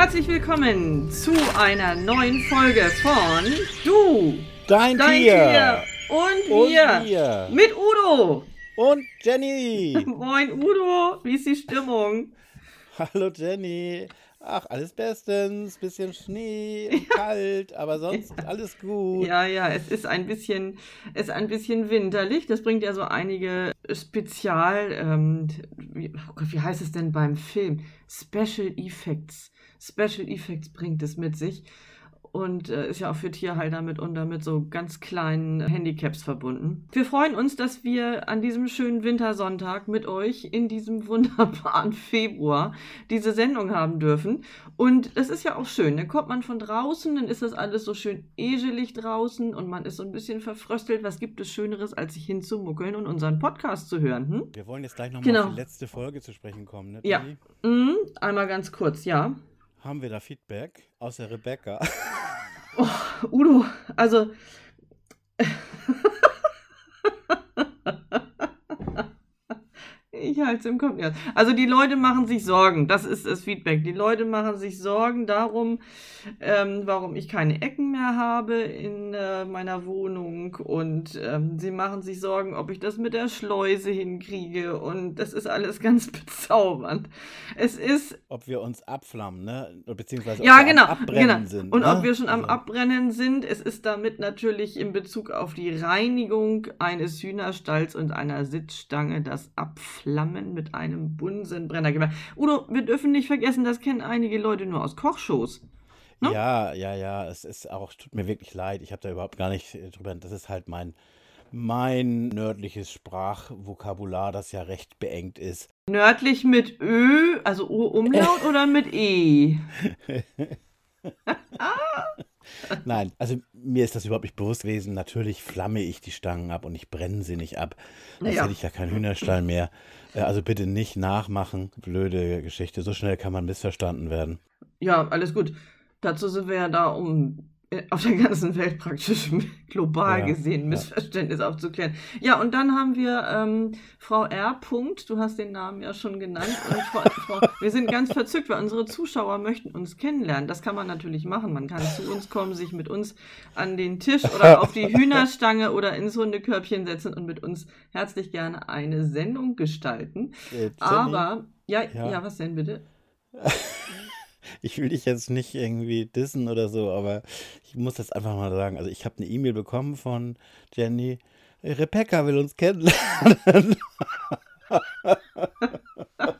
Herzlich willkommen zu einer neuen Folge von Du, Dein, dein Tier. Tier und Und wir wir. mit Udo. Und Jenny. Moin Udo, wie ist die Stimmung? Hallo Jenny. Ach, alles bestens. Bisschen Schnee und kalt, aber sonst alles gut. Ja, ja, es ist ein bisschen, es ist ein bisschen winterlich. Das bringt ja so einige Spezial, ähm, wie, oh Gott, wie heißt es denn beim Film? Special Effects. Special Effects bringt es mit sich. Und äh, ist ja auch für Tierhalter mitunter mit so ganz kleinen Handicaps verbunden. Wir freuen uns, dass wir an diesem schönen Wintersonntag mit euch in diesem wunderbaren Februar diese Sendung haben dürfen. Und das ist ja auch schön. Dann kommt man von draußen, dann ist das alles so schön egelig draußen und man ist so ein bisschen verfröstelt. Was gibt es Schöneres, als sich hinzumuckeln und unseren Podcast zu hören? Hm? Wir wollen jetzt gleich nochmal Genau. auf die letzte Folge zu sprechen kommen, ne? Ja. Mhm, einmal ganz kurz, ja. Haben wir da Feedback aus der Rebecca? Udo, also. Ich halte es im Kopf. Ja. Also die Leute machen sich Sorgen, das ist das Feedback. Die Leute machen sich Sorgen darum, ähm, warum ich keine Ecken mehr habe in äh, meiner Wohnung und ähm, sie machen sich Sorgen, ob ich das mit der Schleuse hinkriege und das ist alles ganz bezaubernd. Es ist Ob wir uns abflammen, ne? Beziehungsweise ja, ob wir genau, am Abbrennen genau. sind. Und ne? ob wir schon am Also, Abbrennen sind, es ist damit natürlich in Bezug auf die Reinigung eines Hühnerstalls und einer Sitzstange das Abflammen mit einem Bunsenbrenner gemacht. Udo, wir dürfen nicht vergessen, das kennen einige Leute nur aus Kochshows. ne? Ja, ja, ja. Es ist auch, tut mir wirklich leid. Ich habe da überhaupt gar nicht äh, drüber. Das ist halt mein, mein nördliches Sprachvokabular, das ja recht beengt ist. Nördlich mit Ö, also O-Umlaut oder mit E? Nein, also mir ist das überhaupt nicht bewusst gewesen. Natürlich flamme ich die Stangen ab und ich brenne sie nicht ab. Sonst Ja. hätte ich ja keinen Hühnerstall mehr. Äh, Also bitte nicht nachmachen. Blöde Geschichte. So schnell kann man missverstanden werden. Ja, alles gut. Dazu sind wir ja da, um auf der ganzen Welt praktisch global Ja, gesehen ja. Missverständnisse aufzuklären. Ja, und dann haben wir ähm, Frau R. Punkt, du hast den Namen ja schon genannt. Und Frau, Frau, wir sind ganz verzückt, weil unsere Zuschauer möchten uns kennenlernen. Das kann man natürlich machen. Man kann zu uns kommen, sich mit uns an den Tisch oder auf die Hühnerstange oder ins Hundekörbchen setzen und mit uns herzlich gerne eine Sendung gestalten. Äh, Aber, ja, ja, Ja. was denn bitte? Ich will dich jetzt nicht irgendwie dissen oder so, aber ich muss das einfach mal sagen. Also ich habe eine E-Mail bekommen von Jenny. Rebecca will uns kennenlernen.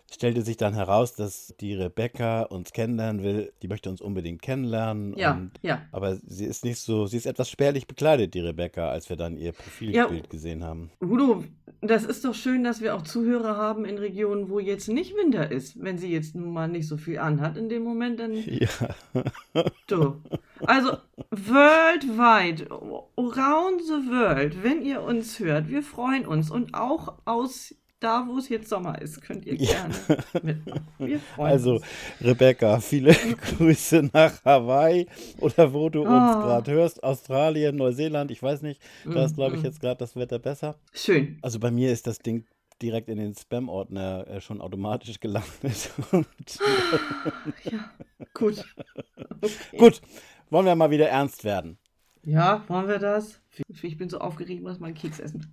Stellte sich dann heraus, dass die Rebecca uns kennenlernen will. Die möchte uns unbedingt kennenlernen. Ja, Und, ja. aber sie ist nicht so, sie ist etwas spärlich bekleidet, die Rebecca, als wir dann ihr Profilbild Ja. gesehen haben. Udo, das ist doch schön, dass wir auch Zuhörer haben in Regionen, wo jetzt nicht Winter ist. Wenn sie jetzt nun mal nicht so viel anhat in dem Moment, dann Ja. du. Also worldwide, around the world, wenn ihr uns hört, wir freuen uns. Und auch aus da, wo es jetzt Sommer ist, könnt ihr Ja. gerne mitmachen. Wir freuen Also, uns. Rebecca, viele Grüße nach Hawaii oder wo du uns Oh. gerade hörst. Australien, Neuseeland, ich weiß nicht. Da ist, glaube ich, mm. jetzt gerade das Wetter besser. Schön. Also bei mir ist das Ding direkt in den Spam-Ordner äh, schon automatisch gelandet. Und, Ja, gut. Okay. gut, wollen wir mal wieder ernst werden. Ja, wollen wir das? Ich bin so aufgeregt, muss mal einen Keks essen.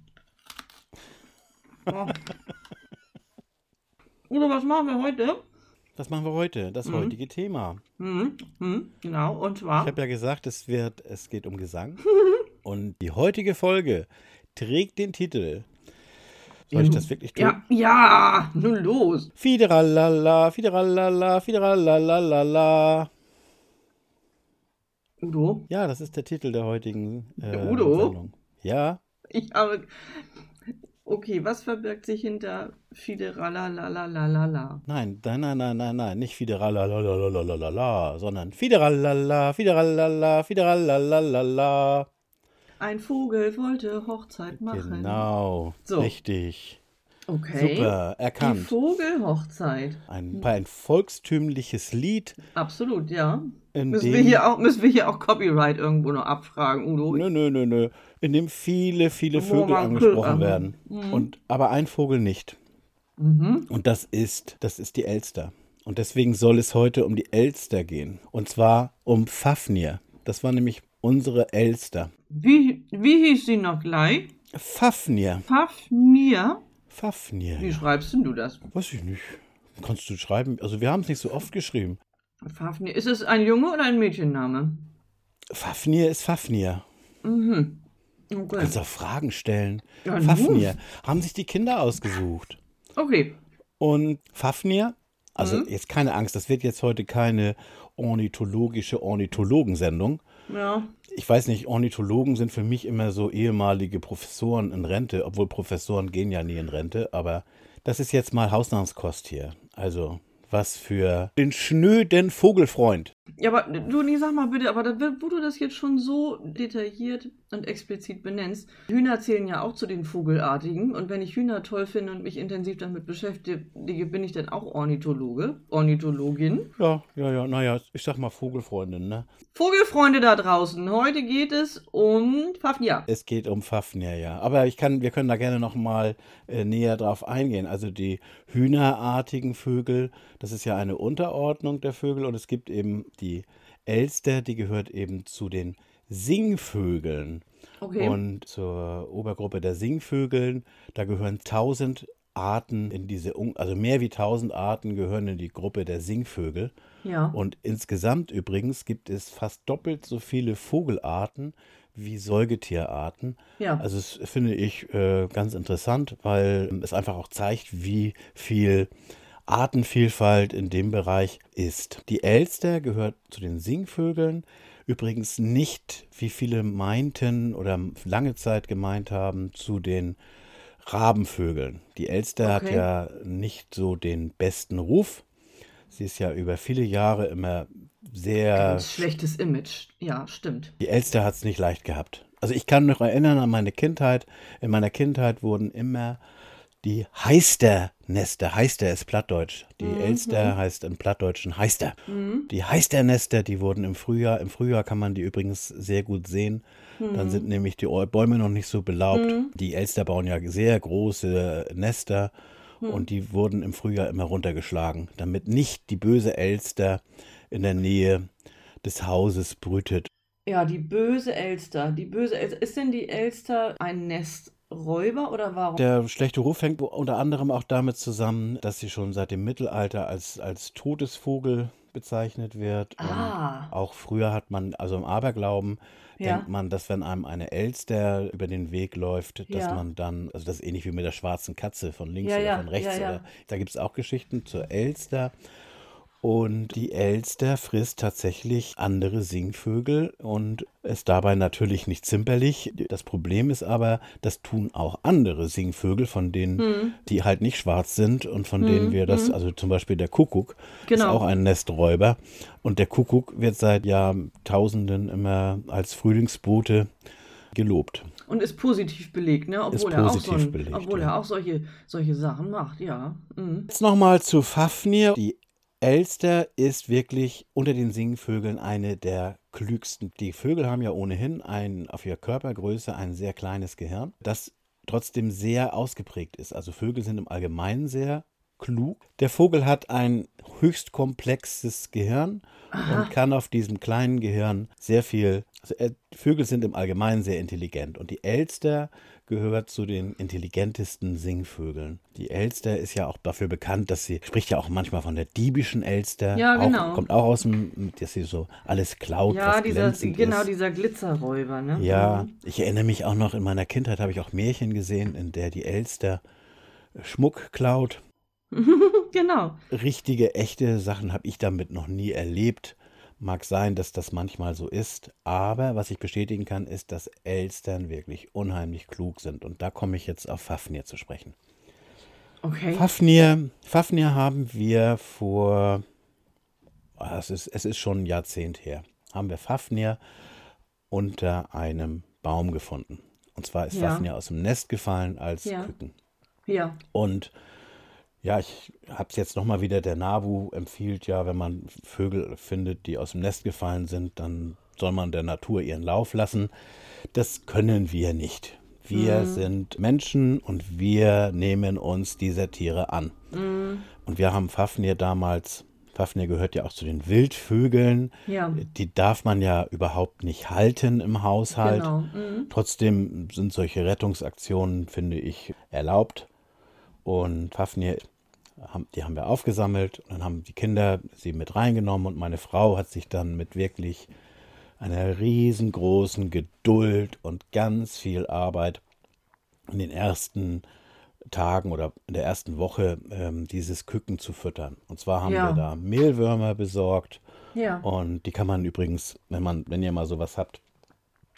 Oh. Udo, was machen wir heute? Was machen wir heute? Das Mhm. heutige Thema. Hm, hm, genau, und Ich zwar. habe ja gesagt, es wird, es geht um Gesang. Und die heutige Folge trägt den Titel. Soll ich das wirklich tun? Ja, ja, nun los. Fideralala, fideralala, fideralala. Udo, Ja, das ist der Titel der heutigen äh, Udo? Sendung. Ja, ich habe. Okay, was verbirgt sich hinter Fideralalalala? nein, nein, nein, nein, nein, nein, nicht fideralala, sondern fideralala, fideralala, fideralala. Ein Vogel wollte Hochzeit machen. Genau, So. richtig. Okay. Super, Die erkannt. Vogelhochzeit. Ein, ein volkstümliches Lied, Absolut, ja. In Müssen dem, wir, hier auch, müssen wir hier auch Copyright irgendwo noch abfragen, Udo? nö, nö, nö, nö, in dem viele, viele Vögel angesprochen Vögel- werden. Mhm. Und, aber ein Vogel nicht. Mhm. Und das ist, das ist die Elster. Und deswegen soll es heute um die Elster gehen. Und zwar um Fafnir. Das war nämlich unsere Elster. Wie, wie hieß sie noch gleich? Fafnir. Fafnir? Fafnir. Wie schreibst denn du das? Weiß ich nicht. Kannst du schreiben? Also wir haben es nicht so oft geschrieben. Fafnir. Ist es ein Junge oder ein Mädchenname? Fafnir ist Fafnir. Mhm. Okay. Kannst auch Fragen stellen. Ja. Fafnir. Haben sich die Kinder ausgesucht. Okay. Und Fafnir, also Mhm. jetzt keine Angst, das wird jetzt heute keine ornithologische Ornithologensendung. Ja. Ich weiß nicht, Ornithologen sind für mich immer so ehemalige Professoren in Rente, obwohl Professoren gehen ja nie in Rente, aber das ist jetzt mal Hausnahmskost hier. Also was für den schnöden Vogelfreund. Ja, aber du, nee, sag mal bitte, aber da, wo du das jetzt schon so detailliert und explizit benennst, Hühner zählen ja auch zu den Vogelartigen und wenn ich Hühner toll finde und mich intensiv damit beschäftige, bin ich dann auch Ornithologe, Ornithologin. Ja, ja, ja, naja, ich sag mal Vogelfreundin, ne? Vogelfreunde da draußen, heute geht es um Fafnir. Es geht um Fafnir, ja. Aber ich kann, wir können da gerne noch mal äh, näher drauf eingehen. Also die hühnerartigen Vögel, das ist ja eine Unterordnung der Vögel und es gibt eben die Elster, die gehört eben zu den Singvögeln. Okay. Und zur Obergruppe der Singvögeln, da gehören tausend Arten in diese, also mehr wie tausend Arten gehören in die Gruppe der Singvögel. ja. Und insgesamt übrigens gibt es fast doppelt so viele Vogelarten wie Säugetierarten. Ja. Also das finde ich äh, ganz interessant, weil es einfach auch zeigt, wie viel Artenvielfalt in dem Bereich ist. Die Elster gehört zu den Singvögeln. Übrigens nicht, wie viele meinten oder lange Zeit gemeint haben, zu den Rabenvögeln. Die Elster hat Okay. ja nicht so den besten Ruf. Sie ist ja über viele Jahre immer sehr. Ganz schlechtes Image. Ja, stimmt. Die Elster hat es nicht leicht gehabt. Also ich kann mich erinnern an meine Kindheit. In meiner Kindheit wurden immer die Heisternester, Heister ist Plattdeutsch. Die Elster heißt im Plattdeutschen Heister. Die Heisternester, die wurden im Frühjahr, im Frühjahr kann man die übrigens sehr gut sehen. Dann sind nämlich die Bäume noch nicht so belaubt. Die Elster bauen ja sehr große Nester und die wurden im Frühjahr immer runtergeschlagen, damit nicht die böse Elster in der Nähe des Hauses brütet. Ja, die böse Elster. Die böse Elster. Ist denn die Elster ein Nesträuber oder warum? Der schlechte Ruf hängt unter anderem auch damit zusammen, dass sie schon seit dem Mittelalter als, als Todesvogel bezeichnet wird. Ah. Und auch früher hat man, also im Aberglauben, Ja. denkt man, dass wenn einem eine Elster über den Weg läuft, dass Ja. man dann, also das ist ähnlich wie mit der schwarzen Katze von links Ja, oder von rechts. Oder, da gibt es auch Geschichten zur Elster. Und die Elster frisst tatsächlich andere Singvögel und ist dabei natürlich nicht zimperlich. Das Problem ist aber, das tun auch andere Singvögel, von denen, Hm. die halt nicht schwarz sind und von denen wir das, also zum Beispiel der Kuckuck, ist Genau. auch ein Nesträuber. Und der Kuckuck wird seit Jahrtausenden immer als Frühlingsbote gelobt. Und ist positiv belegt, ne? Obwohl, Ist er, auch positiv so ein, belegt, obwohl ja. er auch solche, solche Sachen macht, ja. Mhm. Jetzt nochmal zu Fafnir. Die Elster ist wirklich unter den Singvögeln eine der klügsten. Die Vögel haben ja ohnehin ein, auf ihrer Körpergröße ein sehr kleines Gehirn, das trotzdem sehr ausgeprägt ist. Also Vögel sind im Allgemeinen sehr klug. Der Vogel hat ein höchst komplexes Gehirn und kann auf diesem kleinen Gehirn sehr viel. Also äh, Vögel sind im Allgemeinen sehr intelligent und die Elster gehört zu den intelligentesten Singvögeln. Die Elster ist ja auch dafür bekannt, dass sie spricht ja auch manchmal von der diebischen Elster. Ja, genau. Auch, kommt auch aus dem, dass sie so alles klaut, Ja, dieser, genau, ist. dieser Glitzerräuber, ne? Ja, ich erinnere mich auch noch, in meiner Kindheit habe ich auch Märchen gesehen, in der die Elster Schmuck klaut. Mhm. genau. Richtige, echte Sachen habe ich damit noch nie erlebt. Mag sein, dass das manchmal so ist, aber was ich bestätigen kann, ist, dass Elstern wirklich unheimlich klug sind. Und da komme ich jetzt auf Fafnir zu sprechen. Okay. Fafnir, Fafnir haben wir vor, ah, es ist, es ist schon ein Jahrzehnt her, haben wir Fafnir unter einem Baum gefunden. Und zwar ist Ja. Fafnir aus dem Nest gefallen als Ja. Küken. Ja. Und ja, ich habe es jetzt nochmal wieder, der NABU empfiehlt ja, wenn man Vögel findet, die aus dem Nest gefallen sind, dann soll man der Natur ihren Lauf lassen. Das können wir nicht. Wir sind Menschen und wir nehmen uns dieser Tiere an. Und wir haben Fafnir damals Fafnir gehört ja auch zu den Wildvögeln. Ja. Die darf man ja überhaupt nicht halten im Haushalt. Genau. Mhm. Trotzdem sind solche Rettungsaktionen, finde ich, erlaubt. Und haben- die haben wir aufgesammelt und dann haben die Kinder sie mit reingenommen und meine Frau hat sich dann mit wirklich einer riesengroßen Geduld und ganz viel Arbeit in den ersten Tagen oder in der ersten Woche ähm, dieses Küken zu füttern. Und zwar haben Ja. wir da Mehlwürmer besorgt Ja. und die kann man übrigens, wenn man, wenn ihr mal sowas habt,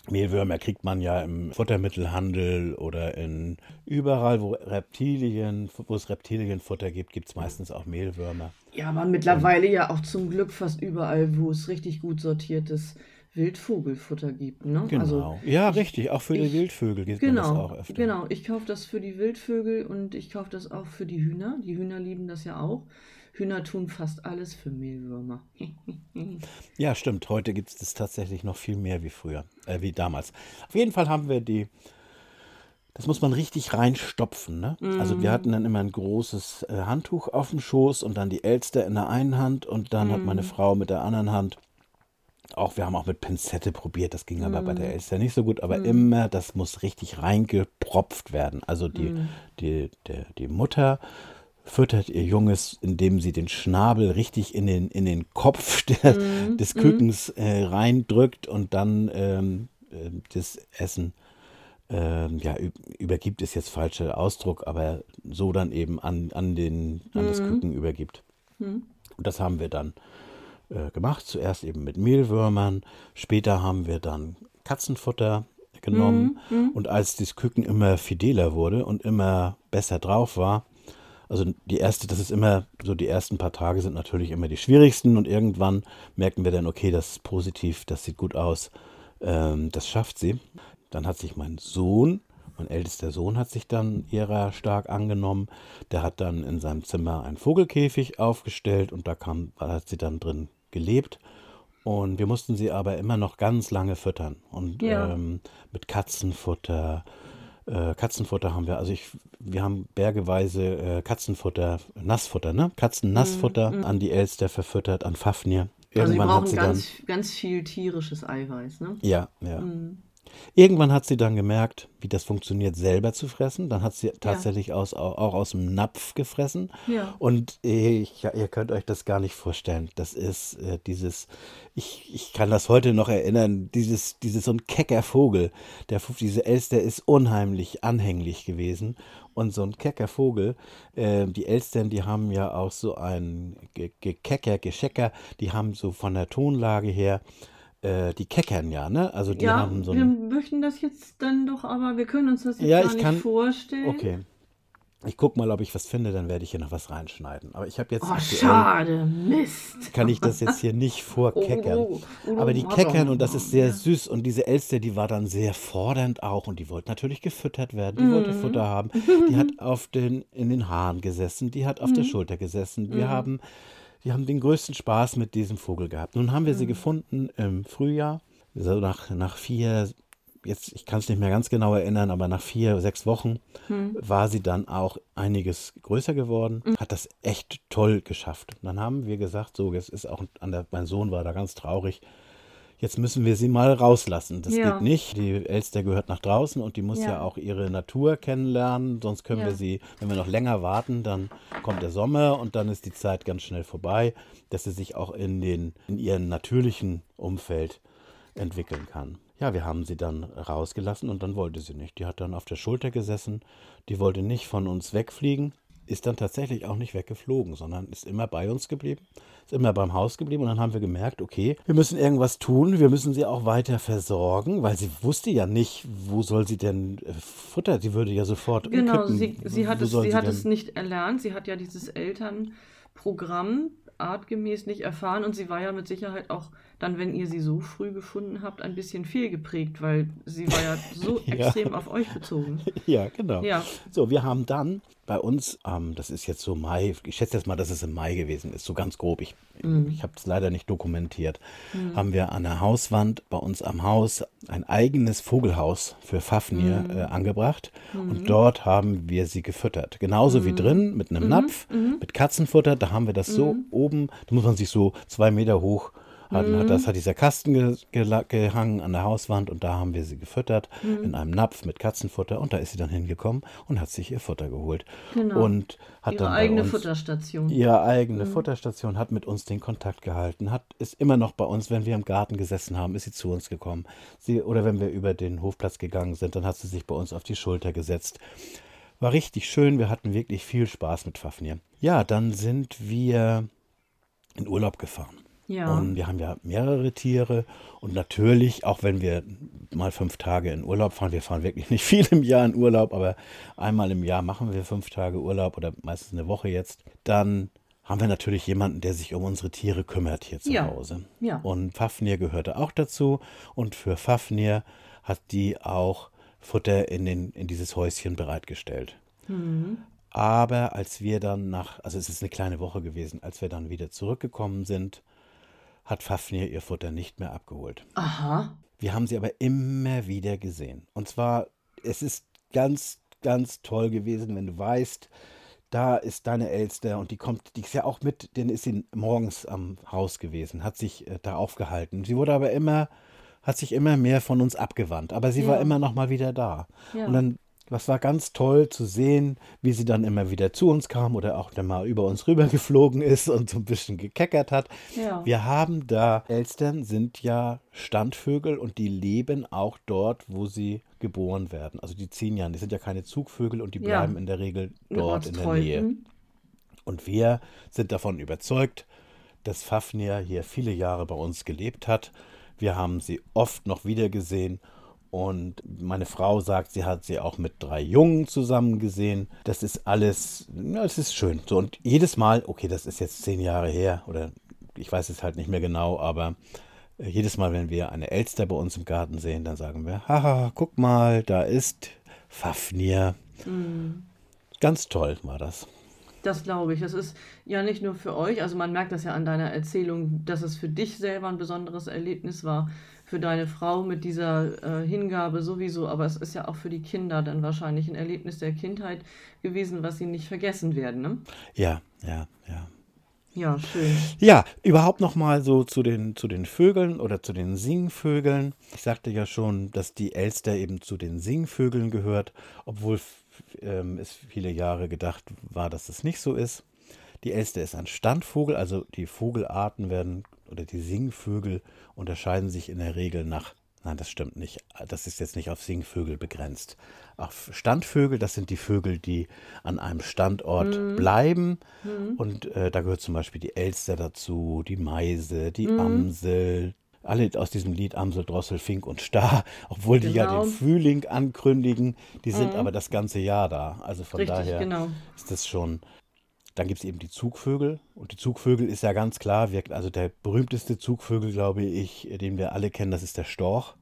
Mehlwürmer kriegt man ja im Futtermittelhandel oder in überall, wo Reptilien, wo es Reptilienfutter gibt, gibt es meistens auch Mehlwürmer. Ja, aber mittlerweile ja auch zum Glück fast überall, wo es richtig gut sortiertes Wildvogelfutter gibt. Ne? Genau. Also, ja, richtig. Auch für die ich- Wildvögel gibt man das genau, auch öfter. genau. Ich kaufe das für die Wildvögel und ich kaufe das auch für die Hühner. Die Hühner lieben das ja auch. Hühner tun fast alles für Mehlwürmer. Ja, stimmt. Heute gibt es das tatsächlich noch viel mehr wie früher, äh, wie damals. Auf jeden Fall haben wir die. Das muss man richtig reinstopfen. Ne? Also wir hatten dann immer ein großes äh, Handtuch auf dem Schoß und dann die Elster in der einen Hand und dann hat meine Frau mit der anderen Hand. Auch wir haben auch mit Pinzette probiert, das ging aber bei der Elster nicht so gut. Aber immer, das muss richtig reingepropft werden. Also die, die, der, die Mutter füttert ihr Junges, indem sie den Schnabel richtig in den, in den Kopf der, des Kükens äh, reindrückt und dann ähm, äh, das Essen ähm, ja, übergibt ist jetzt falscher Ausdruck, aber so dann eben an, an, den, an das Küken übergibt. Und das haben wir dann äh, gemacht. Zuerst eben mit Mehlwürmern, später haben wir dann Katzenfutter genommen. Und als das Küken immer fideler wurde und immer besser drauf war, also die erste, das ist immer, so die ersten paar Tage sind natürlich immer die schwierigsten und irgendwann merken wir dann, okay, das ist positiv, das sieht gut aus, ähm, das schafft sie. Dann hat sich mein Sohn, mein ältester Sohn hat sich dann ihrer stark angenommen. Der hat dann in seinem Zimmer einen Vogelkäfig aufgestellt und da kam, hat sie dann drin gelebt. Und wir mussten sie aber immer noch ganz lange füttern. Und Ja. ähm, mit Katzenfutter. Äh, Katzenfutter haben wir, also ich, wir haben bergeweise äh, Katzenfutter, Nassfutter, ne? Katzen-Nassfutter an die Elster verfüttert, an Fafnir. Also Irgendwann hat brauchen sie ganz, ganz viel tierisches Eiweiß. Ne? dann, ja, ja. Mhm. Irgendwann hat sie dann gemerkt, wie das funktioniert, selber zu fressen. Dann hat sie tatsächlich aus, auch, aus dem Napf gefressen. Ja. Und ich, ja, ihr könnt euch das gar nicht vorstellen. Das ist äh, dieses, ich, ich kann das heute noch erinnern, dieses, dieses so ein kecker Vogel. Der, diese Elster ist unheimlich anhänglich gewesen. Und so ein kecker Vogel, äh, die Elstern, die haben ja auch so ein Ge- Gekecker, Geschecker, die haben so von der Tonlage her, äh, die keckern ja, ne? Also die Ja, haben so wir möchten das jetzt dann doch, aber wir können uns das jetzt Ja, gar ich nicht kann- vorstellen. Okay. Ich guck mal, ob ich was finde, dann werde ich hier noch was reinschneiden. Aber ich habe jetzt Oh, schade, Mist. kann ich das jetzt hier nicht vorkeckern. Oh, oh, oh, Aber die oh, keckern und das oh, ist sehr ja. süß und diese Elster, die war dann sehr fordernd auch und die wollte natürlich gefüttert werden. Die wollte Mhm. Futter haben. Die hat auf den, in den Haaren gesessen, die hat auf Mhm. der Schulter gesessen. Wir haben, wir haben den größten Spaß mit diesem Vogel gehabt. Nun haben wir Mhm. sie gefunden im Frühjahr, so nach, nach vier, jetzt, ich kann es nicht mehr ganz genau erinnern, aber nach vier, sechs Wochen Hm. war sie dann auch einiges größer geworden, Mhm. hat das echt toll geschafft. Und dann haben wir gesagt, so, jetzt ist auch an der, mein Sohn war da ganz traurig. Jetzt müssen wir sie mal rauslassen. Das Ja. geht nicht. Die Elster gehört nach draußen und die muss ja, Ja. auch ihre Natur kennenlernen. Sonst können Ja. wir sie, wenn wir noch länger warten, dann kommt der Sommer und dann ist die Zeit ganz schnell vorbei, dass sie sich auch in, den, in ihrem natürlichen Umfeld entwickeln kann. Ja, wir haben sie dann rausgelassen und dann wollte sie nicht. Die hat dann auf der Schulter gesessen, die wollte nicht von uns wegfliegen, ist dann tatsächlich auch nicht weggeflogen, sondern ist immer bei uns geblieben, ist immer beim Haus geblieben und dann haben wir gemerkt, okay, wir müssen irgendwas tun, wir müssen sie auch weiter versorgen, weil sie wusste ja nicht, wo soll sie denn äh, Futter, sie würde ja sofort Genau, umkippen. sie, sie hat, Wo es, sie hat es nicht erlernt. Sie hat ja dieses Elternprogramm artgemäß nicht erfahren und sie war ja mit Sicherheit auch dann, wenn ihr sie so früh gefunden habt, ein bisschen fehlgeprägt, weil sie war ja so Ja. extrem auf euch bezogen. Ja, genau. Ja. So, wir haben dann bei uns, ähm, das ist jetzt so Mai, ich schätze jetzt mal, dass es im Mai gewesen ist, so ganz grob. Ich, mhm. ich habe es leider nicht dokumentiert. Mhm. Haben wir an der Hauswand bei uns am Haus ein eigenes Vogelhaus für Fafnir mhm. äh, angebracht. Und mhm. dort haben wir sie gefüttert. Genauso wie mhm. drin, mit einem mhm. Napf, mit Katzenfutter. Da haben wir das so oben, da muss man sich so zwei Meter hoch hat, mhm. hat, das hat dieser Kasten ge, ge, gehangen an der Hauswand und da haben wir sie gefüttert mhm. in einem Napf mit Katzenfutter und da ist sie dann hingekommen und hat sich ihr Futter geholt. Genau. Und hat ihre dann eigene uns, Futterstation. Ihre eigene mhm. Futterstation hat mit uns den Kontakt gehalten, hat ist immer noch bei uns, wenn wir im Garten gesessen haben, ist sie zu uns gekommen. Sie, oder wenn wir über den Hofplatz gegangen sind, dann hat sie sich bei uns auf die Schulter gesetzt. War richtig schön, wir hatten wirklich viel Spaß mit Fafnir. Ja, dann sind wir in Urlaub gefahren. Ja. Und wir haben ja mehrere Tiere. Und natürlich, auch wenn wir mal fünf Tage in Urlaub fahren, wir fahren wirklich nicht viel im Jahr in Urlaub, aber einmal im Jahr machen wir fünf Tage Urlaub oder meistens eine Woche jetzt, dann haben wir natürlich jemanden, der sich um unsere Tiere kümmert hier zu ja. Hause. Ja. Und Fafnir gehörte auch dazu. Und für Fafnir hat die auch Futter in, den, in dieses Häuschen bereitgestellt. Mhm. Aber als wir dann nach, also es ist eine kleine Woche gewesen, als wir dann wieder zurückgekommen sind, hat Fafnir ihr Futter nicht mehr abgeholt. Aha. Wir haben sie aber immer wieder gesehen. Und zwar, es ist ganz, ganz toll gewesen, wenn du weißt, da ist deine Elster und die kommt, die ist ja auch mit, denn ist sie morgens am Haus gewesen, hat sich äh, da aufgehalten. Sie wurde aber immer, hat sich immer mehr von uns abgewandt, aber sie ja. war immer noch mal wieder da. Ja. Und dann das war ganz toll zu sehen, wie sie dann immer wieder zu uns kam oder auch dann mal über uns rüber geflogen ist und so ein bisschen gekeckert hat. Ja. Wir haben da, Elstern sind ja Standvögel und die leben auch dort, wo sie geboren werden. Also die ziehen ja, die sind ja keine Zugvögel und die bleiben ja. in der Regel dort in der Nähe. Und wir sind davon überzeugt, dass Fafnir hier viele Jahre bei uns gelebt hat. Wir haben sie oft noch wieder gesehen und meine Frau sagt, sie hat sie auch mit drei Jungen zusammen gesehen. Das ist alles, ja, es ist schön. So, und jedes Mal, okay, das ist jetzt zehn Jahre her, oder ich weiß es halt nicht mehr genau, aber äh, jedes Mal, wenn wir eine Elster bei uns im Garten sehen, dann sagen wir, haha, guck mal, da ist Fafnir. Mhm. Ganz toll war das. Das glaube ich. Das ist ja nicht nur für euch, also man merkt das ja an deiner Erzählung, dass es für dich selber ein besonderes Erlebnis war, für deine Frau mit dieser äh, Hingabe sowieso, aber es ist ja auch für die Kinder dann wahrscheinlich ein Erlebnis der Kindheit gewesen, was sie nicht vergessen werden. Ne? Ja, ja, ja. Ja, schön. Ja, überhaupt noch mal so zu den, zu den Vögeln oder zu den Singvögeln. Ich sagte ja schon, dass die Elster eben zu den Singvögeln gehört, obwohl ähm, es viele Jahre gedacht war, dass das nicht so ist. Die Elster ist ein Standvogel, also die Vogelarten werden oder die Singvögel unterscheiden sich in der Regel nach, nein, das stimmt nicht, das ist jetzt nicht auf Singvögel begrenzt. Auf Standvögel, das sind die Vögel, die an einem Standort mhm. bleiben. Mhm. Und äh, da gehört zum Beispiel die Elster dazu, die Meise, die mhm. Amsel, alle aus diesem Lied Amsel, Drossel, Fink und Star, obwohl die ja den genau. Frühling ankündigen, die sind mhm. aber das ganze Jahr da. Also von Richtig, daher genau. ist das schon dann gibt es eben die Zugvögel. Und die Zugvögel ist ja ganz klar, also der berühmteste Zugvögel, glaube ich, den wir alle kennen, das ist der Storch.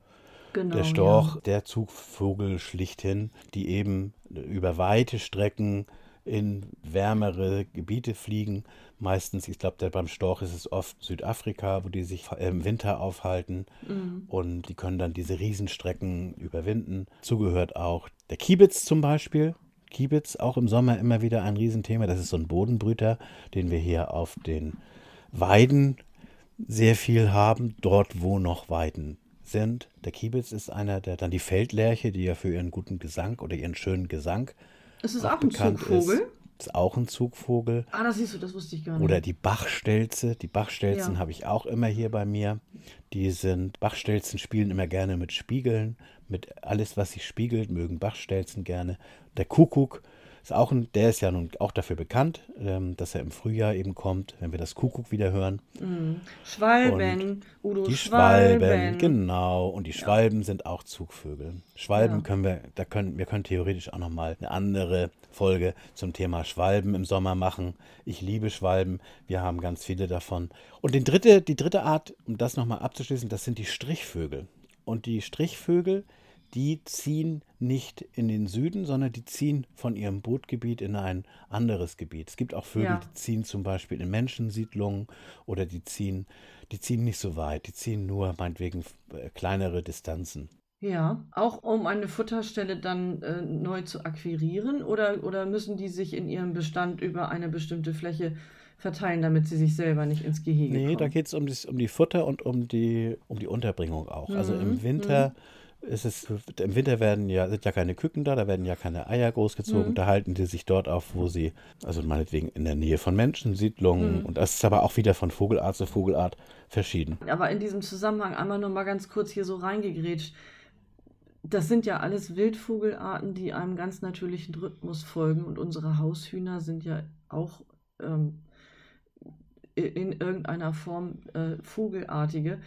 Genau, der Storch, ja. der Zugvogel schlichthin, die eben über weite Strecken in wärmere Gebiete fliegen. Meistens, ich glaube, beim Storch ist es oft Südafrika, wo die sich im Winter aufhalten mhm. und die können dann diese Riesenstrecken überwinden. Zugehört auch der Kiebitz zum Beispiel. Kiebitz auch im Sommer immer wieder ein Riesenthema. Das ist so ein Bodenbrüter, den wir hier auf den Weiden sehr viel haben, dort wo noch Weiden sind. Der Kiebitz ist einer, der dann die Feldlerche, die ja für ihren guten Gesang oder ihren schönen Gesang ist es auch, auch ein Zugvogel? Ist, ist auch ein Zugvogel. Ah, das siehst du, das wusste ich gar nicht. Oder die Bachstelze. Die Bachstelzen ja. habe ich auch immer hier bei mir. Die sind, Bachstelzen spielen immer gerne mit Spiegeln, mit alles, was sich spiegelt, mögen Bachstelzen gerne. Der Kuckuck ist auch ein, der ist ja nun auch dafür bekannt, ähm, dass er im Frühjahr eben kommt, wenn wir das Kuckuck wieder hören. Mhm. Schwalben, und Udo die Schwalben. Schwalben. Genau, und die Schwalben ja. sind auch Zugvögel. Schwalben ja. können wir, da können, wir können theoretisch auch nochmal eine andere Folge zum Thema Schwalben im Sommer machen. Ich liebe Schwalben, wir haben ganz viele davon. Und die dritte, die dritte Art, um das nochmal abzuschließen, das sind die Strichvögel. Und die Strichvögel, die ziehen nicht in den Süden, sondern die ziehen von ihrem Brutgebiet in ein anderes Gebiet. Es gibt auch Vögel, Ja. die ziehen zum Beispiel in Menschensiedlungen oder die ziehen, die ziehen nicht so weit, die ziehen nur meinetwegen äh, kleinere Distanzen. Ja, auch um eine Futterstelle dann äh, neu zu akquirieren oder, oder müssen die sich in ihrem Bestand über eine bestimmte Fläche verteilen, damit sie sich selber nicht ins Gehege Nee, da kommen? geht es um, das- um die Futter und um die, um die Unterbringung auch. Also Mhm, im Winter ist es, im Winter werden ja, sind ja keine Küken da, da werden ja keine Eier großgezogen, Mhm. da halten die sich dort auf, wo sie, also meinetwegen in der Nähe von Menschensiedlungen Mhm. und das ist aber auch wieder von Vogelart zu Vogelart verschieden. Aber in diesem Zusammenhang einmal nur mal ganz kurz hier so reingegrätscht. Das sind ja alles Wildvogelarten, die einem ganz natürlichen Rhythmus folgen und unsere Haushühner sind ja auch ähm, in irgendeiner Form äh, Vogelartige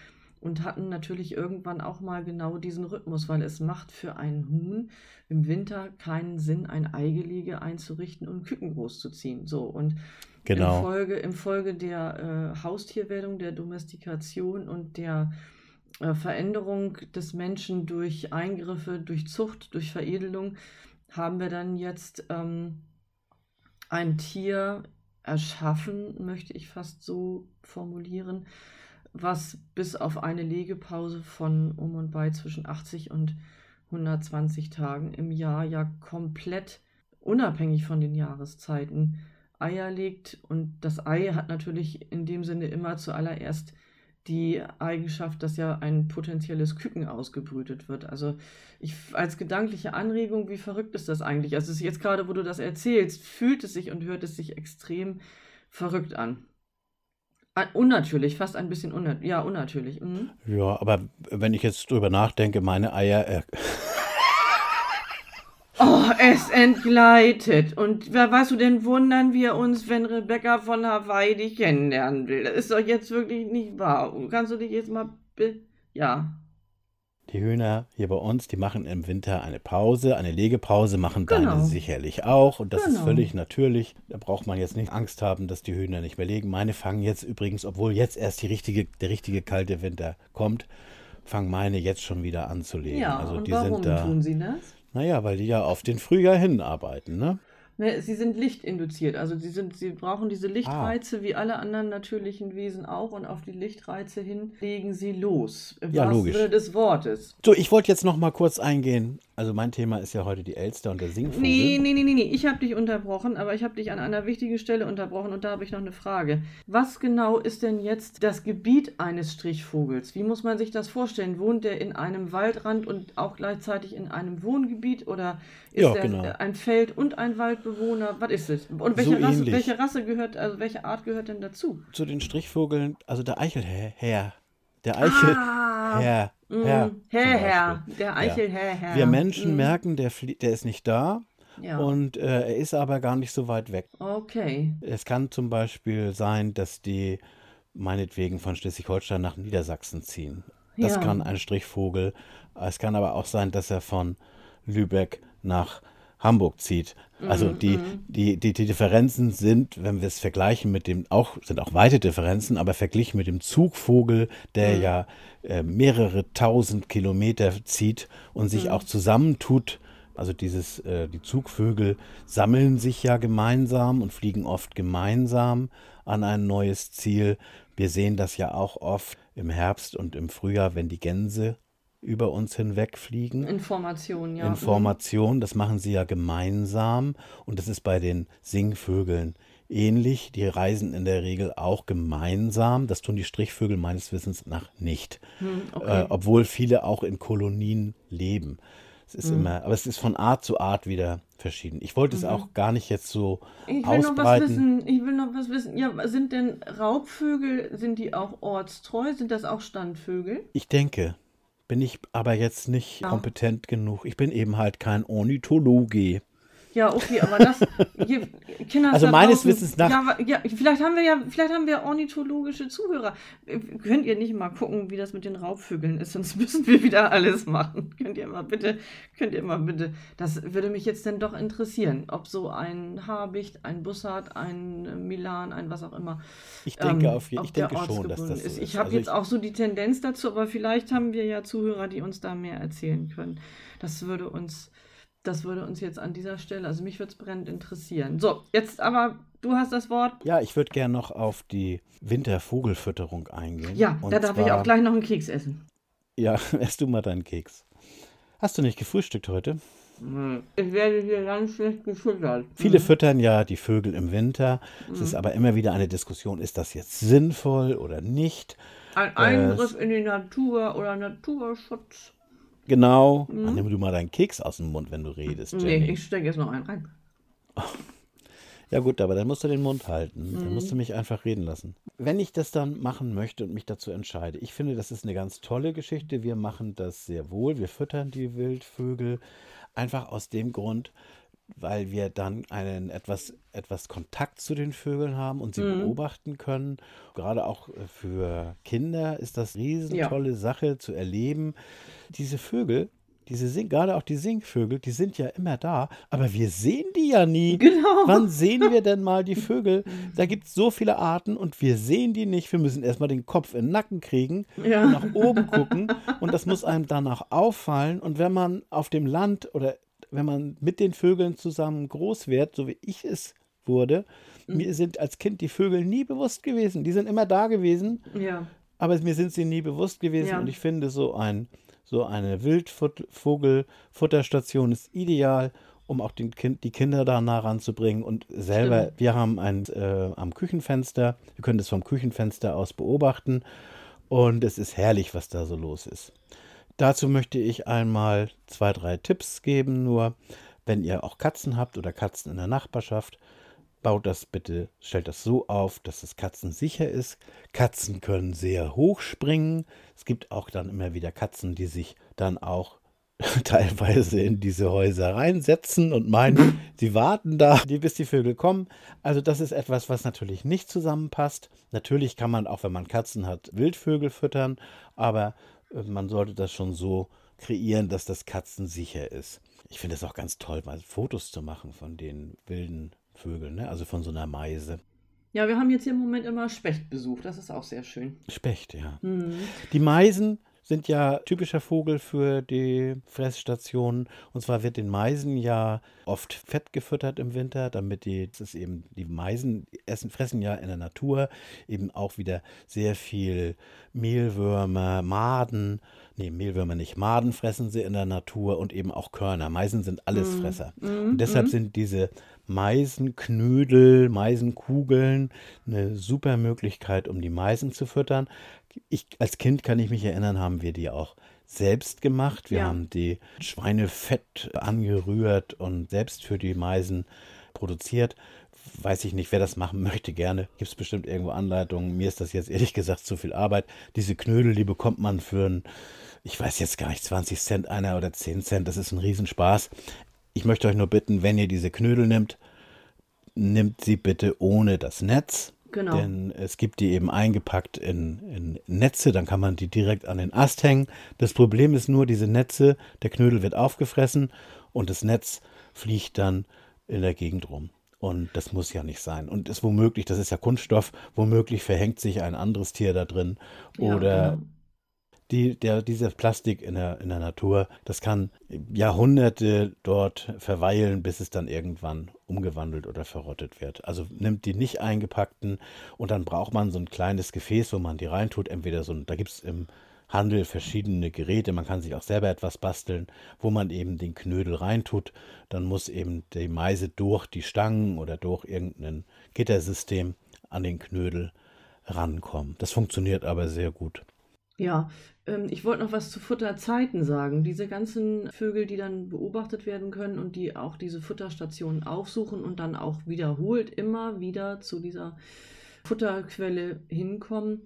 und hatten natürlich irgendwann auch mal genau diesen Rhythmus, weil es macht für ein Huhn im Winter keinen Sinn, ein Eigelege einzurichten und Küken großzuziehen. So und Genau. im Folge, im Folge der äh, Haustierwerdung, der Domestikation und der äh, Veränderung des Menschen durch Eingriffe, durch Zucht, durch Veredelung, haben wir dann jetzt ähm, ein Tier erschaffen, möchte ich fast so formulieren, was bis auf eine Legepause von um und bei zwischen 80 und 120 Tagen im Jahr ja komplett unabhängig von den Jahreszeiten Eier legt. Und das Ei hat natürlich in dem Sinne immer zuallererst die Eigenschaft, dass ja ein potenzielles Küken ausgebrütet wird. Also ich als gedankliche Anregung, wie verrückt ist das eigentlich? Also jetzt gerade, wo du das erzählst, fühlt es sich und hört es sich extrem verrückt an. Unnatürlich, fast ein bisschen unnatürlich. Ja, unnatürlich. Mhm. Ja, aber wenn ich jetzt drüber nachdenke, meine Eier, äh, Oh, es entgleitet. Und wer weißt du denn, wundern wir uns, wenn Rebecca von Hawaii dich kennenlernen will? Das ist doch jetzt wirklich nicht wahr. Kannst du dich jetzt mal. Ja. Die Hühner hier bei uns, die machen im Winter eine Pause, eine Legepause, machen Genau. deine sicherlich auch. Und das ist Genau. völlig natürlich. Da braucht man jetzt nicht Angst haben, dass die Hühner nicht mehr legen. Meine fangen jetzt übrigens, obwohl jetzt erst die richtige, der richtige kalte Winter kommt, fangen meine jetzt schon wieder an zu legen. Ja, also und die warum sind da. tun sie das? Naja, weil die ja auf den Frühjahr hinarbeiten, ne? Ne, sie sind lichtinduziert. Also sie, sind, sie brauchen diese Ah. Lichtreize wie alle anderen natürlichen Wesen auch. Und auf die Lichtreize hin legen sie los. Im Ja, logisch. Sinne des Wortes. So, ich wollte jetzt noch mal kurz eingehen. Also mein Thema ist ja heute die Elster und der Singvogel. Nee, nee, nee, nee, nee. Ich habe dich unterbrochen, aber ich habe dich an einer wichtigen Stelle unterbrochen und da habe ich noch eine Frage. Was genau ist denn jetzt das Gebiet eines Strichvogels? Wie muss man sich das vorstellen? Wohnt der in einem Waldrand und auch gleichzeitig in einem Wohngebiet oder ist Ja, er genau. ein Feld- und ein Waldbewohner? Was ist es? Und welche, So Rasse, welche Rasse gehört, also welche Art gehört denn dazu? Zu den Strichvogeln, also der Eichelherr. Der Eichelherr. Ah, Herr, mm, Herr, zum Herr, Herr, Beispiel. der Eichelherr, Herr. Wir Menschen Mm, merken, der, der ist nicht da Ja, und äh, er ist aber gar nicht so weit weg. okay. Es kann zum Beispiel sein, dass die meinetwegen von Schleswig-Holstein nach Niedersachsen ziehen. Das Ja. kann ein Strichvogel. Es kann aber auch sein, dass er von Lübeck nach Hamburg zieht. Also Mhm, die, die, die, die Differenzen sind, wenn wir es vergleichen mit dem, auch, sind auch weite Differenzen, aber verglichen mit dem Zugvogel, der Mhm. ja äh, mehrere tausend Kilometer zieht und sich Mhm. auch zusammentut. Also dieses, äh, die Zugvögel sammeln sich ja gemeinsam und fliegen oft gemeinsam an ein neues Ziel. Wir sehen das ja auch oft im Herbst und im Frühjahr, wenn die Gänse über uns hinwegfliegen. Information, ja. in Formation. Das machen sie ja gemeinsam und das ist bei den Singvögeln ähnlich. Die reisen in der Regel auch gemeinsam. Das tun die Strichvögel meines Wissens nach nicht, Hm, okay. äh, obwohl viele auch in Kolonien leben. Es ist Mhm. immer, aber es ist von Art zu Art wieder verschieden. Ich wollte es auch gar nicht jetzt so Ich will noch was ausbreiten. wissen. Ich will noch was wissen. Ja, sind denn Raubvögel, sind die auch ortstreu? Sind das auch Standvögel? Ich denke, bin ich aber jetzt nicht kompetent genug. Ich bin eben halt kein Ornithologe. Ja, okay, aber das. Hier, Kinder also meines Wissens nach. Ja, ja, vielleicht haben wir ja, vielleicht haben wir ornithologische Zuhörer. Könnt ihr nicht mal gucken, wie das mit den Raubvögeln ist, sonst müssen wir wieder alles machen. Könnt ihr mal bitte, könnt ihr mal bitte. Das würde mich jetzt denn doch interessieren, ob so ein Habicht, ein Bussard, ein Milan, ein was auch immer. Ich denke ähm, auf jeden ich denke schon, dass das so ist. Ich habe also jetzt auch so die Tendenz dazu, aber vielleicht haben wir ja Zuhörer, die uns da mehr erzählen können. Das würde uns das würde uns jetzt an dieser Stelle, also mich würde es brennend interessieren. So, jetzt aber, du hast das Wort. Ja, ich würde gerne noch auf die Wintervogelfütterung eingehen. Ja, Und da darf zwar, ich auch gleich noch einen Keks essen. Ja, ess du mal deinen Keks. Hast du nicht gefrühstückt heute? Ich werde hier ganz schlecht gefüttert. Viele mhm. füttern ja die Vögel im Winter. Mhm. Es ist aber immer wieder eine Diskussion, ist das jetzt sinnvoll oder nicht? Ein Eingriff äh, in die Natur oder Naturschutz. Genau. Mhm. Ach, nimm du mal deinen Keks aus dem Mund, wenn du redest. Jenny. Nee, ich stecke jetzt noch einen rein. Ja gut, aber dann musst du den Mund halten. Mhm. Dann musst du mich einfach reden lassen. Wenn ich das dann machen möchte und mich dazu entscheide, ich finde, das ist eine ganz tolle Geschichte. Wir machen das sehr wohl. Wir füttern die Wildvögel einfach aus dem Grund, weil wir dann einen etwas, etwas Kontakt zu den Vögeln haben und sie mhm. beobachten können. Gerade auch äh, für Kinder ist das eine riesentolle ja. Sache zu erleben. Diese Vögel, diese Sing gerade auch die Singvögel, die sind ja immer da, aber wir sehen die ja nie. Genau. Wann sehen wir denn mal die Vögel? Da gibt es so viele Arten und wir sehen die nicht. Wir müssen erstmal den Kopf in den Nacken kriegen ja. und nach oben gucken und das muss einem danach auffallen. Und wenn man auf dem Land oder wenn man mit den Vögeln zusammen groß wird, so wie ich es wurde, mhm. mir sind als Kind die Vögel nie bewusst gewesen. Die sind immer da gewesen, ja. aber mir sind sie nie bewusst gewesen. Ja. Und ich finde, so, ein, so eine Wildvogelfutterstation ist ideal, um auch den kind, die Kinder da nah ranzubringen. Und selber, Stimmt. wir haben ein äh, am Küchenfenster, wir können das vom Küchenfenster aus beobachten. Und es ist herrlich, was da so los ist. Dazu möchte ich einmal zwei, drei Tipps geben. Nur wenn ihr auch Katzen habt oder Katzen in der Nachbarschaft, baut das bitte, stellt das so auf, dass es katzensicher ist. Katzen können sehr hoch springen. Es gibt auch dann immer wieder Katzen, die sich dann auch teilweise in diese Häuser reinsetzen und meinen, sie warten da, bis die Vögel kommen. Also das ist etwas, was natürlich nicht zusammenpasst. Natürlich kann man auch, wenn man Katzen hat, Wildvögel füttern, aber man sollte das schon so kreieren, dass das katzensicher ist. Ich finde es auch ganz toll, mal Fotos zu machen von den wilden Vögeln, ne? also von so einer Meise. Ja, wir haben jetzt hier im Moment immer Spechtbesuch, das ist auch sehr schön. Specht, ja. Mhm. Die Meisen sind ja typischer Vogel für die Fressstationen. Und zwar wird den Meisen ja oft Fett gefüttert im Winter, damit die, das ist eben, die Meisen essen, fressen ja in der Natur eben auch wieder sehr viel Mehlwürmer, Maden. Nee, Mehlwürmer nicht. Maden fressen sie in der Natur und eben auch Körner. Meisen sind Allesfresser. Mm, mm, und deshalb mm. sind diese Meisenknödel, Meisenkugeln eine super Möglichkeit, um die Meisen zu füttern ich, als Kind kann ich mich erinnern, haben wir die auch selbst gemacht. Wir ja. haben die Schweinefett angerührt und selbst für die Meisen produziert. Weiß ich nicht, wer das machen möchte, gerne. Gibt es bestimmt irgendwo Anleitungen. Mir ist das jetzt ehrlich gesagt zu viel Arbeit. Diese Knödel, die bekommt man für ein, ich weiß jetzt gar nicht, 20 Cent einer oder 10 Cent. Das ist ein Riesenspaß. Ich möchte euch nur bitten, wenn ihr diese Knödel nimmt, nimmt sie bitte ohne das Netz Genau. Denn es gibt die eben eingepackt in, in, Netze, dann kann man die direkt an den Ast hängen. Das Problem ist nur, diese Netze, der Knödel wird aufgefressen und das Netz fliegt dann in der Gegend rum. Und das muss ja nicht sein. Und ist womöglich, das ist ja Kunststoff, womöglich verhängt sich ein anderes Tier da drin. Ja, oder genau die, der, dieses Plastik in der, in der Natur, das kann Jahrhunderte dort verweilen, bis es dann irgendwann umgewandelt oder verrottet wird. Also nimmt die nicht eingepackten und dann braucht man so ein kleines Gefäß, wo man die reintut. Entweder so ein, da gibt es im Handel verschiedene Geräte, man kann sich auch selber etwas basteln, wo man eben den Knödel reintut. Dann muss eben die Meise durch die Stangen oder durch irgendein Gittersystem an den Knödel rankommen. Das funktioniert aber sehr gut. Ja, ähm, ich wollte noch was zu Futterzeiten sagen. Diese ganzen Vögel, die dann beobachtet werden können und die auch diese Futterstationen aufsuchen und dann auch wiederholt immer wieder zu dieser Futterquelle hinkommen,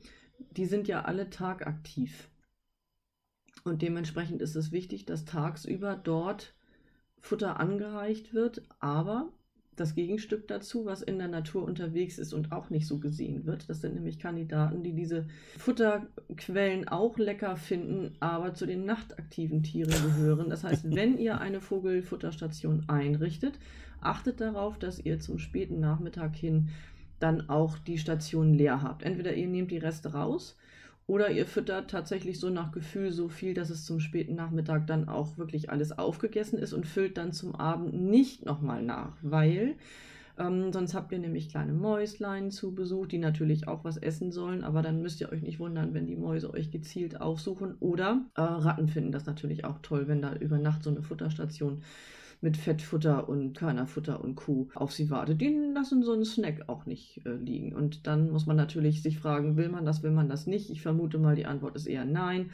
die sind ja alle tagaktiv. Und dementsprechend ist es wichtig, dass tagsüber dort Futter angereicht wird, aber das Gegenstück dazu, was in der Natur unterwegs ist und auch nicht so gesehen wird. Das sind nämlich Kandidaten, die diese Futterquellen auch lecker finden, aber zu den nachtaktiven Tieren gehören. Das heißt, wenn ihr eine Vogelfutterstation einrichtet, achtet darauf, dass ihr zum späten Nachmittag hin dann auch die Station leer habt. Entweder ihr nehmt die Reste raus oder ihr füttert tatsächlich so nach Gefühl so viel, dass es zum späten Nachmittag dann auch wirklich alles aufgegessen ist und füllt dann zum Abend nicht nochmal nach, weil ähm, sonst habt ihr nämlich kleine Mäuslein zu Besuch, die natürlich auch was essen sollen, aber dann müsst ihr euch nicht wundern, wenn die Mäuse euch gezielt aufsuchen. Oder äh, Ratten finden das natürlich auch toll, wenn da über Nacht so eine Futterstation mit Fettfutter und Körnerfutter und Kuh auf sie wartet. Die lassen so einen Snack auch nicht äh, liegen. Und dann muss man natürlich sich fragen, will man das, will man das nicht? Ich vermute mal, die Antwort ist eher nein.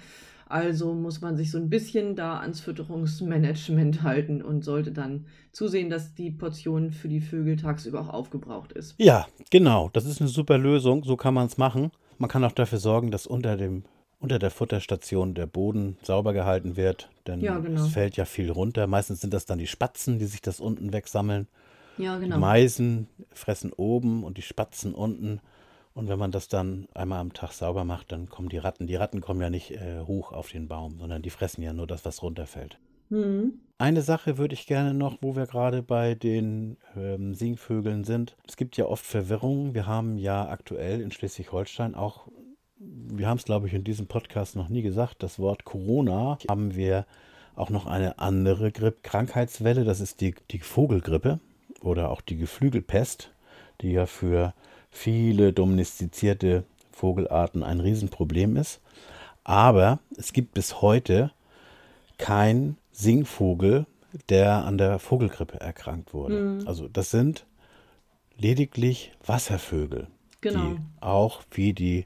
Also muss man sich so ein bisschen da ans Fütterungsmanagement halten und sollte dann zusehen, dass die Portion für die Vögel tagsüber auch aufgebraucht ist. Ja, genau. Das ist eine super Lösung. So kann man es machen. Man kann auch dafür sorgen, dass unter dem unter der Futterstation der Boden sauber gehalten wird, denn ja, genau. es fällt ja viel runter. Meistens sind das dann die Spatzen, die sich das unten wegsammeln. Ja, genau. Die Meisen fressen oben und die Spatzen unten. Und wenn man das dann einmal am Tag sauber macht, dann kommen die Ratten. Die Ratten kommen ja nicht äh, hoch auf den Baum, sondern die fressen ja nur das, was runterfällt. Mhm. Eine Sache würde ich gerne noch, wo wir gerade bei den ähm, Singvögeln sind. Es gibt ja oft Verwirrungen. Wir haben ja aktuell in Schleswig-Holstein auch wir haben es, glaube ich, in diesem Podcast noch nie gesagt, das Wort Corona haben wir auch noch eine andere Krankheitswelle, das ist die, die Vogelgrippe oder auch die Geflügelpest, die ja für viele domestizierte Vogelarten ein Riesenproblem ist. Aber es gibt bis heute kein Singvogel, der an der Vogelgrippe erkrankt wurde. Mhm. Also das sind lediglich Wasservögel, genau. die auch wie die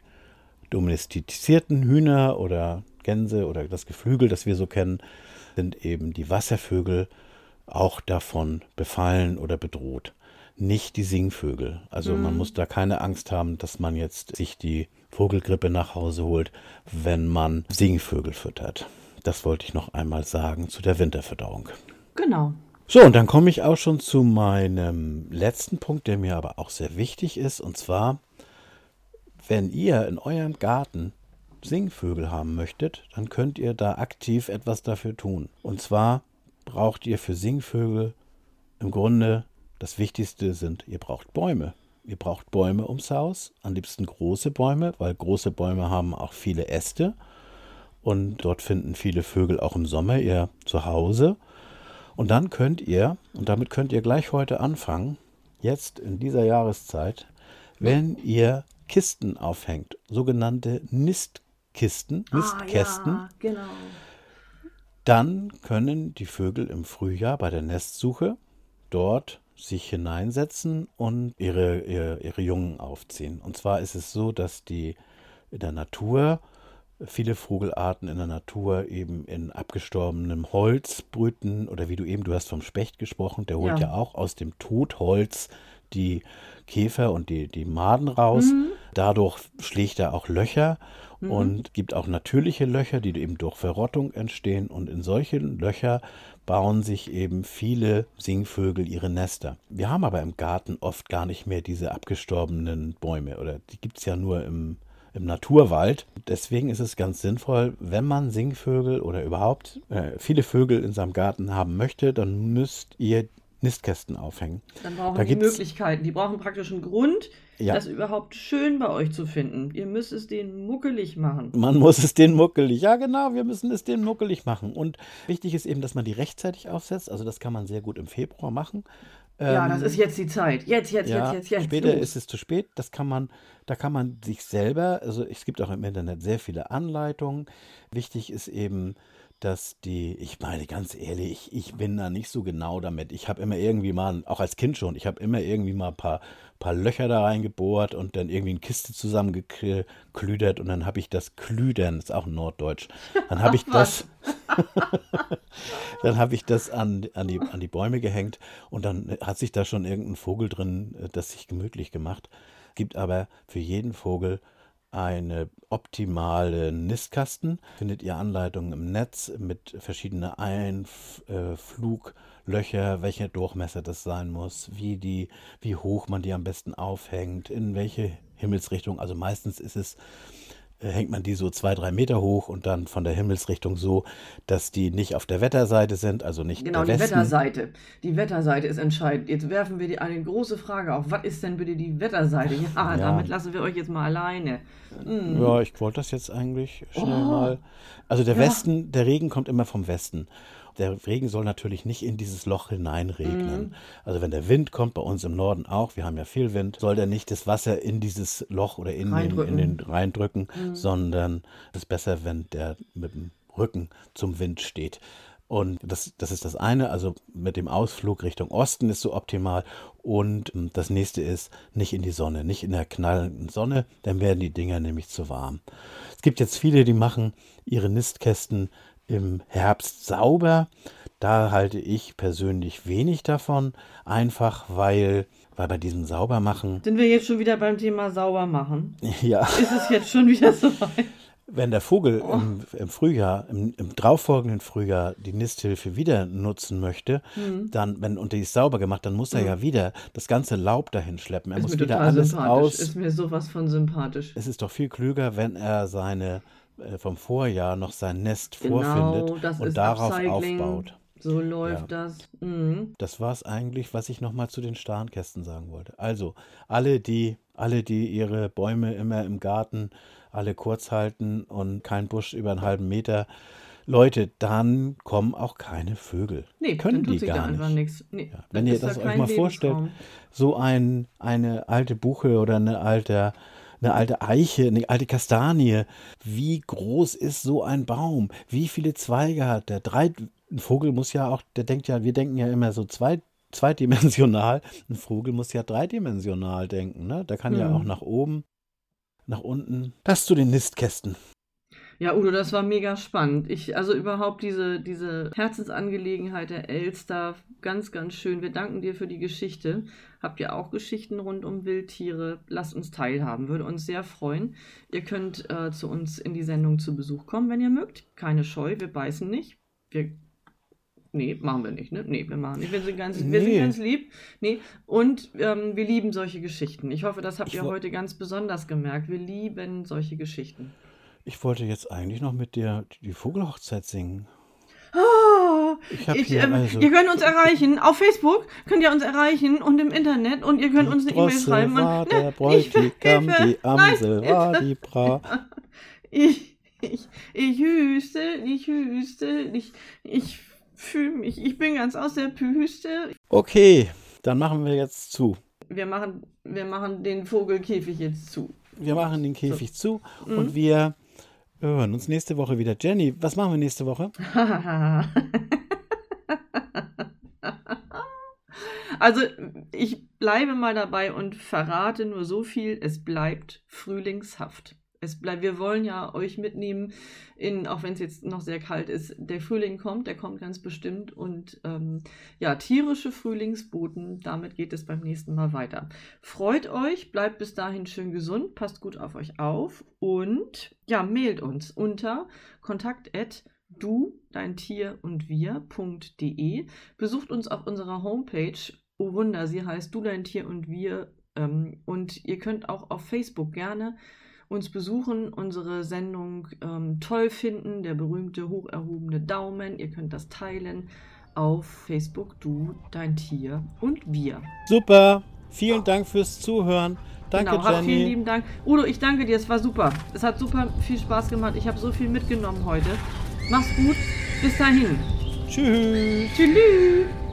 domestizierten Hühner oder Gänse oder das Geflügel, das wir so kennen, sind eben die Wasservögel auch davon befallen oder bedroht. Nicht die Singvögel. Also mhm. man muss da keine Angst haben, dass man jetzt sich die Vogelgrippe nach Hause holt, wenn man Singvögel füttert. Das wollte ich noch einmal sagen zu der Winterfütterung. Genau. So, und dann komme ich auch schon zu meinem letzten Punkt, der mir aber auch sehr wichtig ist, und zwar wenn ihr in eurem Garten Singvögel haben möchtet, dann könnt ihr da aktiv etwas dafür tun. Und zwar braucht ihr für Singvögel im Grunde das Wichtigste sind, ihr braucht Bäume. Ihr braucht Bäume ums Haus, am liebsten große Bäume, weil große Bäume haben auch viele Äste und dort finden viele Vögel auch im Sommer ihr Zuhause. Und dann könnt ihr, und damit könnt ihr gleich heute anfangen, jetzt in dieser Jahreszeit, wenn ihr Kisten aufhängt, sogenannte Nistkisten, Nistkästen, ah, ja, genau. dann können die Vögel im Frühjahr bei der Nestsuche dort sich hineinsetzen und ihre, ihre, ihre Jungen aufziehen. Und zwar ist es so, dass die in der Natur viele Vogelarten in der Natur eben in abgestorbenem Holz brüten oder wie du eben, du hast vom Specht gesprochen, der holt ja, ja auch aus dem Totholz die Käfer und die, die Maden raus. Mhm. Dadurch schlägt er auch Löcher mhm. und gibt auch natürliche Löcher, die eben durch Verrottung entstehen. Und in solchen Löcher bauen sich eben viele Singvögel ihre Nester. Wir haben aber im Garten oft gar nicht mehr diese abgestorbenen Bäume oder die gibt es ja nur im, im Naturwald. Deswegen ist es ganz sinnvoll, wenn man Singvögel oder überhaupt äh, viele Vögel in seinem Garten haben möchte, dann müsst ihr Nistkästen aufhängen. Dann brauchen da die Möglichkeiten. Die brauchen praktisch einen Grund, ja. das überhaupt schön bei euch zu finden. Ihr müsst es denen muckelig machen. Man muss es denen muckelig. Ja, genau, wir müssen es denen muckelig machen. Und wichtig ist eben, dass man die rechtzeitig aufsetzt. Also das kann man sehr gut im Februar machen. Ja, das ähm, ist jetzt die Zeit. Jetzt, jetzt, ja, jetzt, jetzt, jetzt. Später los. ist es zu spät. Das kann man, da kann man sich selber, also es gibt auch im Internet sehr viele Anleitungen. Wichtig ist eben, dass die, ich meine ganz ehrlich, ich bin da nicht so genau damit. Ich habe immer irgendwie mal, auch als Kind schon, ich habe immer irgendwie mal ein paar, paar Löcher da reingebohrt und dann irgendwie eine Kiste zusammengeklüdert und dann habe ich das Klüdern, ist auch Norddeutsch, dann habe ich das, dann habe ich das an, an, die, an die Bäume gehängt und dann hat sich da schon irgendein Vogel drin, äh, das sich gemütlich gemacht. Gibt aber für jeden Vogel eine optimale Nistkasten. Findet ihr Anleitungen im Netz mit verschiedenen Einfluglöcher, welcher Durchmesser das sein muss, wie, die, wie hoch man die am besten aufhängt, in welche Himmelsrichtung. Also meistens ist es äh, hängt man die so zwei, drei Meter hoch und dann von der Himmelsrichtung so, dass die nicht auf der Wetterseite sind, also nicht Genau, der die Westen. Wetterseite. Die Wetterseite ist entscheidend. Jetzt werfen wir die eine große Frage auf. Was ist denn bitte die Wetterseite? Ja, Ja. damit lassen wir euch jetzt mal alleine. Mm. Ja, ich wollte das jetzt eigentlich schnell Oh. mal. Also der Ja. Westen, der Regen kommt immer vom Westen. Der Regen soll natürlich nicht in dieses Loch hineinregnen. Mhm. Also wenn der Wind kommt, bei uns im Norden auch, wir haben ja viel Wind, soll der nicht das Wasser in dieses Loch oder in den, in Reindrücken. den reindrücken, Mhm. sondern es ist besser, wenn der mit dem Rücken zum Wind steht. Und das, das ist das eine, also mit dem Ausflug Richtung Osten ist so optimal. Und ähm, das nächste ist nicht in die Sonne, nicht in der knallenden Sonne, dann werden die Dinger nämlich zu warm. Es gibt jetzt viele, die machen ihre Nistkästen im Herbst sauber. Da halte ich persönlich wenig davon, einfach weil, weil bei diesem Saubermachen, Sind wir jetzt schon wieder beim Thema sauber machen? ja, Ist es jetzt schon wieder so weit? Wenn der Vogel Oh. im, im Frühjahr, im, im darauffolgenden Frühjahr die Nisthilfe wieder nutzen möchte, Mhm. dann, wenn, und die ist sauber gemacht, dann muss er ja wieder das ganze Laub dahin schleppen. Er Ist muss mir wieder total alles sympathisch. aus. Ist mir sowas von sympathisch. es ist doch viel klüger, wenn er seine vom Vorjahr noch sein Nest Genau, vorfindet das und darauf Upcycling. aufbaut. So läuft Ja. das. Mhm. Das war es eigentlich, was ich nochmal zu den Starnkästen sagen wollte. Also, alle die, alle, die ihre Bäume immer im Garten alle kurz halten und kein Busch über einen halben Meter, Leute, dann kommen auch keine Vögel. Nee, Können die gar nicht. Nee, Ja, wenn ihr ist da das euch mal vorstellt, Lebensraum. so ein, eine alte Buche oder eine alte, eine alte Eiche, eine alte Kastanie, wie groß ist so ein Baum? Wie viele Zweige hat der? Drei, ein Vogel muss ja auch, der denkt ja, wir denken ja immer so zwei, zweidimensional. Ein Vogel muss ja dreidimensional denken, ne? Der kann ja Mhm. auch nach oben, nach unten. Das zu den Nistkästen. Ja, Udo, das war mega spannend. Ich, also überhaupt diese, diese Herzensangelegenheit der Elster, ganz, ganz schön. Wir danken dir für die Geschichte. Habt ihr auch Geschichten rund um Wildtiere? Lasst uns teilhaben, würde uns sehr freuen. Ihr könnt äh, zu uns in die Sendung zu Besuch kommen, wenn ihr mögt. Keine Scheu, wir beißen nicht. Wir Nee, machen wir nicht, ne? Nee, wir machen nicht. Wir sind ganz, wir Nee. sind ganz lieb. Nee. Und ähm, wir lieben solche Geschichten. Ich hoffe, das habt Ich ihr heute ganz besonders gemerkt. Wir lieben solche Geschichten. Ich wollte jetzt eigentlich noch mit dir die Vogelhochzeit singen. Ah, Ich ich, ähm, also. Ihr könnt uns erreichen. Auf Facebook könnt ihr uns erreichen und im Internet und ihr könnt uns eine E-Mail schreiben. war Und, der ne, ich, Bräutigam, die nein, Amsel war die Bra. ich, ich, ich hüste, ich hüste, ich, ich fühle mich, ich bin ganz aus der Püste. Okay, dann machen wir jetzt zu. Wir machen, wir machen den Vogelkäfig jetzt zu. Wir machen den Käfig zu Mhm. und wir hören uns nächste Woche wieder. Jenny, was machen wir nächste Woche? also, ich bleibe mal dabei und verrate nur so viel, es bleibt frühlingshaft. Es bleibt, wir wollen ja euch mitnehmen, in, auch wenn es jetzt noch sehr kalt ist, der Frühling kommt, der kommt ganz bestimmt. Und ähm, ja, tierische Frühlingsboten, damit geht es beim nächsten Mal weiter. Freut euch, bleibt bis dahin schön gesund, passt gut auf euch auf und ja, mailt uns unter kontakt du, dein Tier und wir.de. Besucht uns auf unserer Homepage. Oh Wunder, sie heißt Du, dein Tier und wir. Ähm, und ihr könnt auch auf Facebook gerne uns besuchen, unsere Sendung ähm, toll finden, der berühmte hoch erhobene Daumen. Ihr könnt das teilen auf Facebook, du, dein Tier und wir. Super, vielen Dank fürs Zuhören. Danke, genau, habt vielen Jenny. lieben Dank. Udo, ich danke dir, es war super. Es hat super viel Spaß gemacht. Ich habe so viel mitgenommen heute. Mach's gut, bis dahin. Tschüss. Tschüss.